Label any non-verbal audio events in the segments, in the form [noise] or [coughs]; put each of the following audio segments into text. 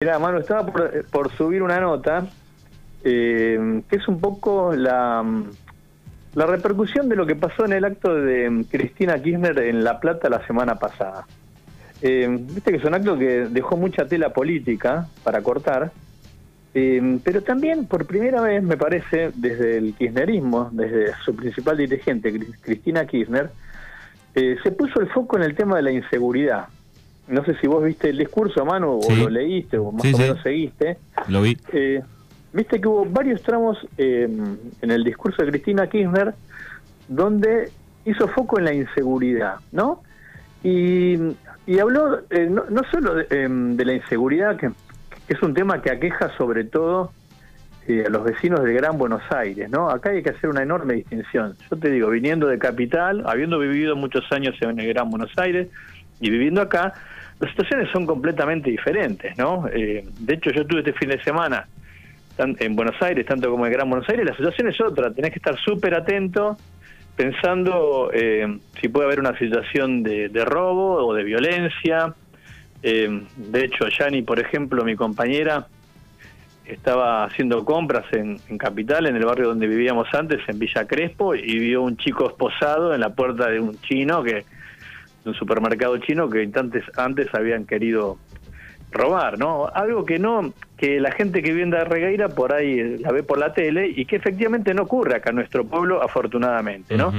Mira, mano, estaba por, subir una nota eh, que es un poco la, la repercusión de lo que pasó en el acto de Cristina Kirchner en La Plata la semana pasada. Eh, viste que es un acto que dejó mucha tela política para cortar, eh, pero también por primera vez, me parece, desde el kirchnerismo, desde su principal dirigente, Cristina Kirchner, se puso el foco en el tema de la inseguridad no sé si vos viste el discurso, Manu, o lo leíste, o más o menos seguiste. Lo vi. Eh, viste que hubo varios tramos eh, en el discurso de Cristina Kirchner donde hizo foco en la inseguridad, ¿no? Y, habló eh, no, solo de, la inseguridad, que, es un tema que aqueja sobre todo a los vecinos del Gran Buenos Aires, ¿no? Acá hay que hacer una enorme distinción. Yo te digo, viniendo de capital, habiendo vivido muchos años en el Gran Buenos Aires y viviendo acá, las situaciones son completamente diferentes, ¿no? Eh, de hecho, yo estuve este fin de semana en Buenos Aires, tanto como en Gran Buenos Aires, la situación es otra, tenés que estar súper atento pensando eh, si puede haber una situación de, robo o de violencia. Eh, de hecho, Yani, por ejemplo, mi compañera, estaba haciendo compras en, en, Capital, en el barrio donde vivíamos antes, en Villa Crespo, y vio un chico esposado en la puerta de un chino que un supermercado chino que antes, antes habían querido robar, ¿no? Algo que no, que la gente que viene de Regueira por ahí la ve por la tele y que efectivamente no ocurre acá en nuestro pueblo, afortunadamente, ¿no?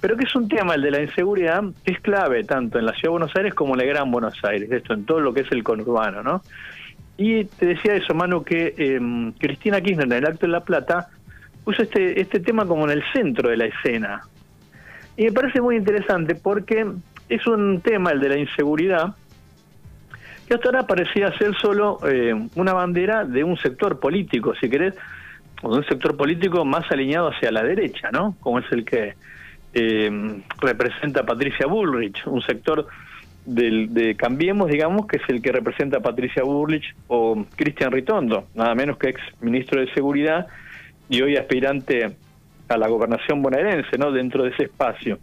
Pero que es un tema, el de la inseguridad, que es clave tanto en la Ciudad de Buenos Aires como en el Gran Buenos Aires, esto en todo lo que es el conurbano, ¿no? Y te decía eso, Manu, que eh, Cristina Kirchner en el Acto de La Plata puso este, este tema como en el centro de la escena. Y me parece muy interesante porque es un tema, el de la inseguridad, que hasta ahora parecía ser solo eh, una bandera de un sector político, si querés, o de un sector político más alineado hacia la derecha, ¿no? Como es el que eh, representa Patricia Bullrich, un sector del, de Cambiemos, digamos, que es el que representa Patricia Bullrich o Cristian Ritondo, nada menos que ex ministro de Seguridad y hoy aspirante a la gobernación bonaerense, ¿no? Dentro de ese espacio.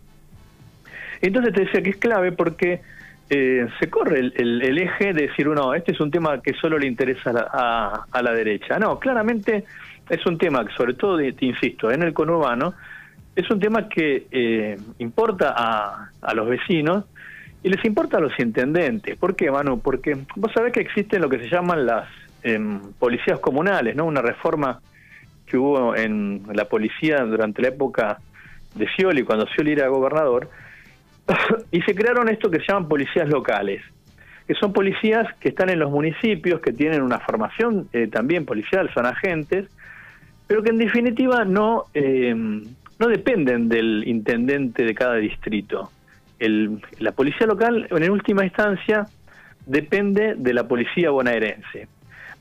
Entonces te decía que es clave porque eh, se corre el, eje de decir, no, este es un tema que solo le interesa a la, derecha. No, claramente es un tema sobre todo, te insisto, en el conurbano, es un tema que eh, importa a, los vecinos y les importa a los intendentes. ¿Por qué, Manu? Porque vos sabés que existen lo que se llaman las em, policías comunales, ¿no? Una reforma que hubo en la policía durante la época de Scioli, cuando Scioli era gobernador, [coughs] y se crearon esto que se llaman policías locales, que son policías que están en los municipios, que tienen una formación eh, también policial, son agentes, pero que en definitiva no, eh, no dependen del intendente de cada distrito. La policía local, en última instancia, depende de la policía bonaerense.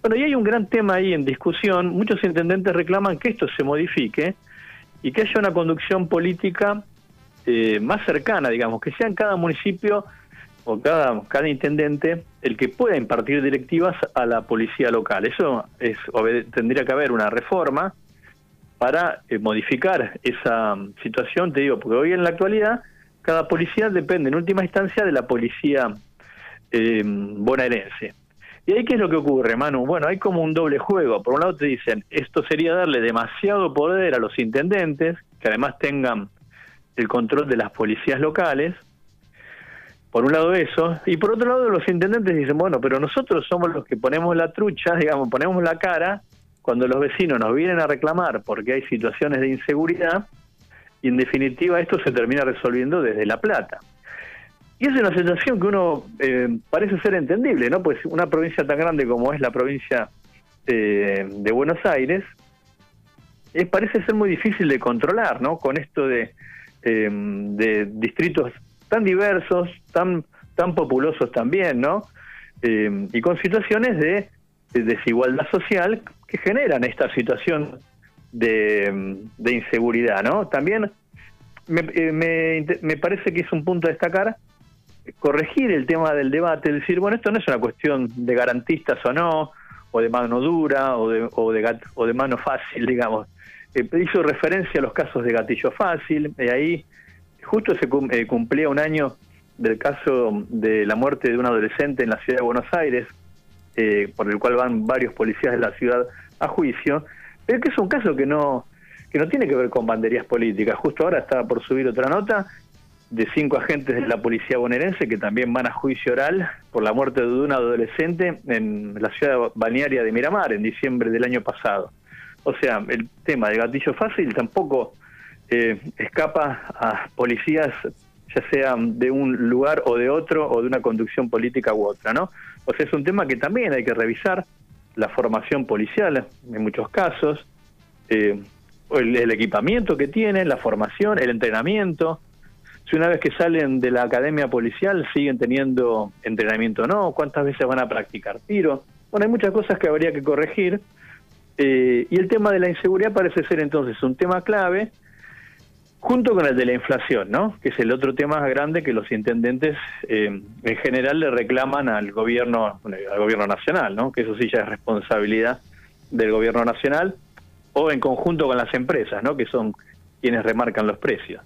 Bueno, y hay un gran tema ahí en discusión. Muchos intendentes reclaman que esto se modifique y que haya una conducción política eh, más cercana, digamos, que sea en cada municipio o cada, cada intendente el que pueda impartir directivas a la policía local. Eso es tendría que haber una reforma para eh, modificar esa um, situación, te digo, porque hoy en la actualidad cada policía depende en última instancia de la policía eh, bonaerense. ¿Y ahí qué es lo que ocurre, Manu? Bueno, hay como un doble juego. Por un lado te dicen, esto sería darle demasiado poder a los intendentes, que además tengan el control de las policías locales, por un lado eso, y por otro lado los intendentes dicen, bueno, pero nosotros somos los que ponemos la trucha, [laughs] digamos, ponemos la cara cuando los vecinos nos vienen a reclamar porque hay situaciones de inseguridad, y en definitiva esto se termina resolviendo desde La Plata. Y es una situación que uno eh, parece ser entendible, ¿no? Pues una provincia tan grande como es la provincia eh, de Buenos Aires, es, parece ser muy difícil de controlar, ¿no? Con esto de Em, de distritos tan diversos, tan, tan populosos también, ¿no? Em, y con situaciones de, desigualdad social que generan esta situación de, de inseguridad, ¿no? También me, eh, me, me, parece que es un punto a destacar corregir el tema del debate, decir, bueno, esto no es una cuestión de garantistas o no, o de mano dura, o de, o de, o de mano fácil, [laughs] digamos eh, hizo referencia a los casos de gatillo fácil, y ahí justo se eh, cumplía un año del caso de la muerte de un adolescente en la ciudad de Buenos Aires, eh, por el cual van varios policías de la ciudad a juicio, pero que es un caso que no, que no tiene que ver con banderías políticas. Justo ahora está por subir otra nota de cinco agentes de la policía bonaerense que también van a juicio oral por la muerte de un adolescente en la ciudad balnearia de Miramar en diciembre del año pasado. O sea, el tema del gatillo fácil tampoco eh, escapa a policías, ya sea de un lugar o de otro, o de una conducción política u otra, ¿no? O sea, es un tema que también hay que revisar, la formación policial en muchos casos, eh, el, equipamiento que tienen, la formación, el entrenamiento. Si una vez que salen de la academia policial siguen teniendo entrenamiento o no, cuántas veces van a practicar tiro. Bueno, hay muchas cosas que habría que corregir. Eh, y el tema de la inseguridad parece ser entonces un tema clave, junto con el de la inflación, ¿no? Que es el otro tema grande que los intendentes eh, en general le reclaman al gobierno, al gobierno nacional, ¿no? Que eso sí ya es responsabilidad del gobierno nacional o en conjunto con las empresas, ¿no? que son quienes remarcan los precios.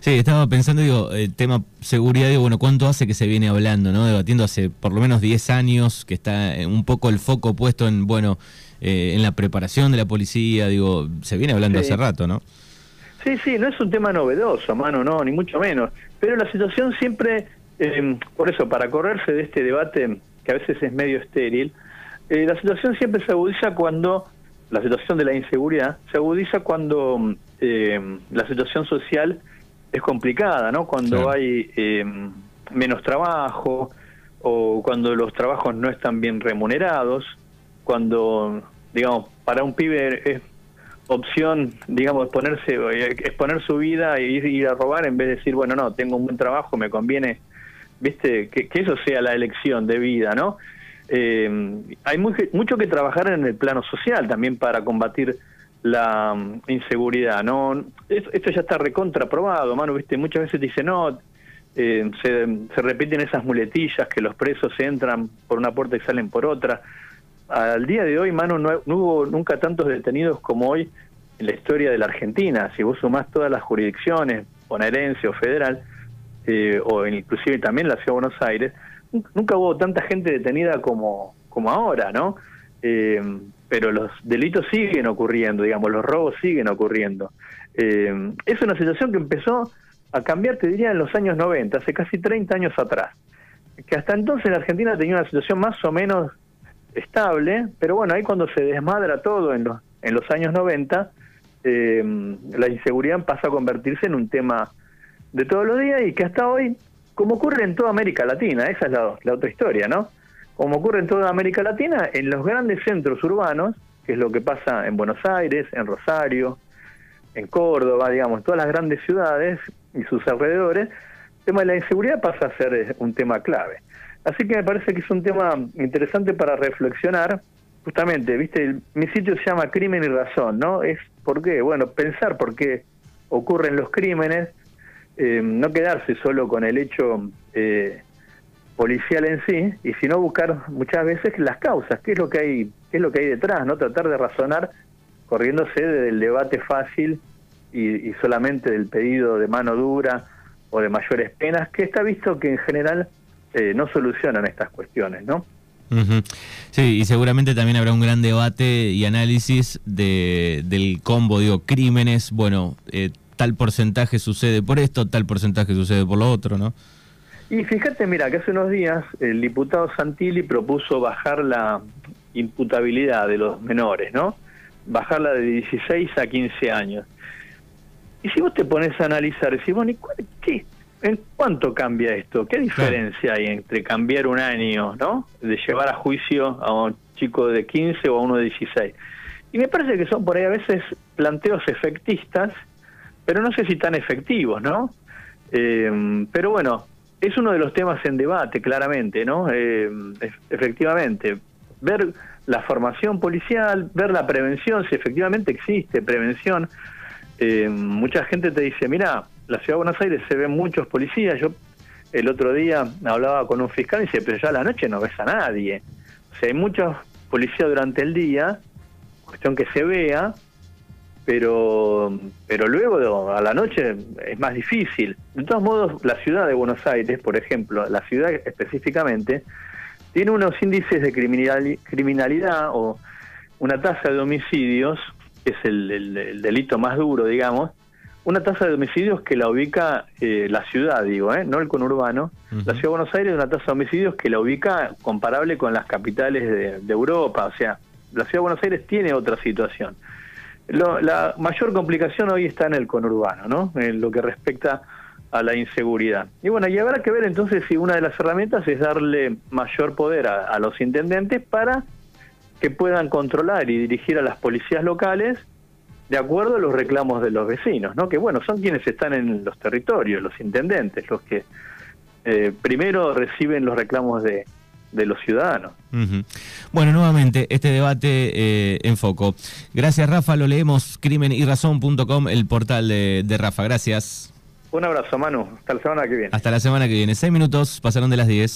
Sí, estaba pensando, digo, el tema seguridad, digo, bueno, ¿cuánto hace que se viene hablando, no? Debatiendo hace por lo menos 10 años, que está eh, un poco el foco puesto en, bueno, eh, en la preparación de la policía, digo, se viene hablando hace rato, ¿no? Sí, sí, no es un tema novedoso, mano, no, ni mucho menos. Pero la situación siempre, eh, por eso, para correrse de este debate, que a veces es medio estéril, la situación siempre se agudiza cuando la situación de la inseguridad se agudiza cuando eh, la situación social es complicada, ¿no? Cuando hay eh, menos trabajo o cuando los trabajos no están bien remunerados, cuando, digamos, para un pibe es opción, digamos, ponerse, exponer su vida e ir, ir a robar en vez de decir, bueno, no, tengo un buen trabajo, me conviene, viste, que, que eso sea la elección de vida, ¿no? Eh, hay mucho que trabajar en el plano social también para combatir la mm, inseguridad. no Esto ya está recontraprobado, mano, ¿viste? Muchas veces dice, no, eh, se, repiten esas muletillas que los presos entran por una puerta y salen por otra. Al día de hoy, mano, no, hubo nunca tantos detenidos como hoy en la historia de la Argentina. Si vos sumás todas las jurisdicciones, bonaerense o federal, eh, o inclusive también la Ciudad de Buenos Aires, nunca hubo tanta gente detenida como, como ahora, ¿no? Eh, pero los delitos siguen ocurriendo, digamos, los robos siguen ocurriendo. Eh, es una situación que empezó a cambiar, te diría, en los años 90, hace casi 30 años atrás. Que hasta entonces la Argentina tenía una situación más o menos estable, pero bueno, ahí cuando se desmadra todo en los, en los años 90, eh, la inseguridad pasa a convertirse en un tema de todos los días y que hasta hoy como ocurre en toda América Latina, esa es la, otra historia, ¿no? Como ocurre en toda América Latina, en los grandes centros urbanos, que es lo que pasa en Buenos Aires, en Rosario, en Córdoba, digamos, en todas las grandes ciudades y sus alrededores, el tema de la inseguridad pasa a ser eh, un tema clave. Así que me parece que es un tema interesante para reflexionar. Justamente, viste, mi sitio se llama Crimen y Razón, ¿no? Es por qué, bueno, pensar por qué ocurren los crímenes, eh, no quedarse solo con el hecho eh, policial en sí, y sino buscar muchas veces las causas, qué es lo que hay, qué es lo que hay detrás, no tratar de razonar corriéndose del debate fácil y, solamente del pedido de mano dura o de mayores penas, que está visto que en general eh, no solucionan estas cuestiones, ¿no? Sí, y seguramente también habrá un gran debate y análisis de, del combo, digo, crímenes, bueno, eh, tal porcentaje sucede por esto, tal porcentaje sucede por lo otro, ¿no? Y fíjate, mira, que hace unos días el diputado Santilli propuso bajar la imputabilidad de los menores, ¿no? Bajarla de 16 a 15 años. Y si vos te pones a analizar, decís, bueno, ¿qué? ¿En cuánto cambia esto? ¿Qué diferencia hay entre cambiar un año, ¿no? De llevar a juicio a un chico de 15 o a uno de 16. Y me parece que son por ahí a veces planteos efectistas pero no sé si tan efectivos, ¿no? Eh, pero bueno, es uno de los temas en debate, claramente, ¿no? Eh, efectivamente, ver la formación policial, ver la prevención, si efectivamente existe prevención. Eh, mucha gente te dice, mira, la ciudad de Buenos Aires se ven muchos policías. Yo el otro día hablaba con un fiscal y dice, pero ya a la noche no ves a nadie. O sea, hay muchos policías durante el día, cuestión que se vea, pero, pero luego a la noche es más difícil. De todos modos, la ciudad de Buenos Aires, por ejemplo, la ciudad específicamente, tiene unos índices de criminalidad o una tasa de homicidios, que es el, delito más duro, digamos, una tasa de homicidios que la ubica eh, la ciudad, digo, ¿eh? no el conurbano. La ciudad de Buenos Aires una tasa de homicidios que la ubica comparable con las capitales de, Europa, o sea, la ciudad de Buenos Aires tiene otra situación. La mayor complicación hoy está en el conurbano, ¿no? En lo que respecta a la inseguridad. Y bueno, y habrá que ver entonces si una de las herramientas es darle mayor poder a, los intendentes para que puedan controlar y dirigir a las policías locales de acuerdo a los reclamos de los vecinos, ¿no? Que bueno, son quienes están en los territorios, los intendentes, los que eh, primero reciben los reclamos de, de los ciudadanos. Bueno, nuevamente, este debate eh, en foco. Gracias, Rafa. Lo leemos crimenyrrazón.com, el portal de, de Rafa. Gracias. Un abrazo, Manu. Hasta la semana que viene. Hasta la semana que viene. Seis minutos pasaron de las diez.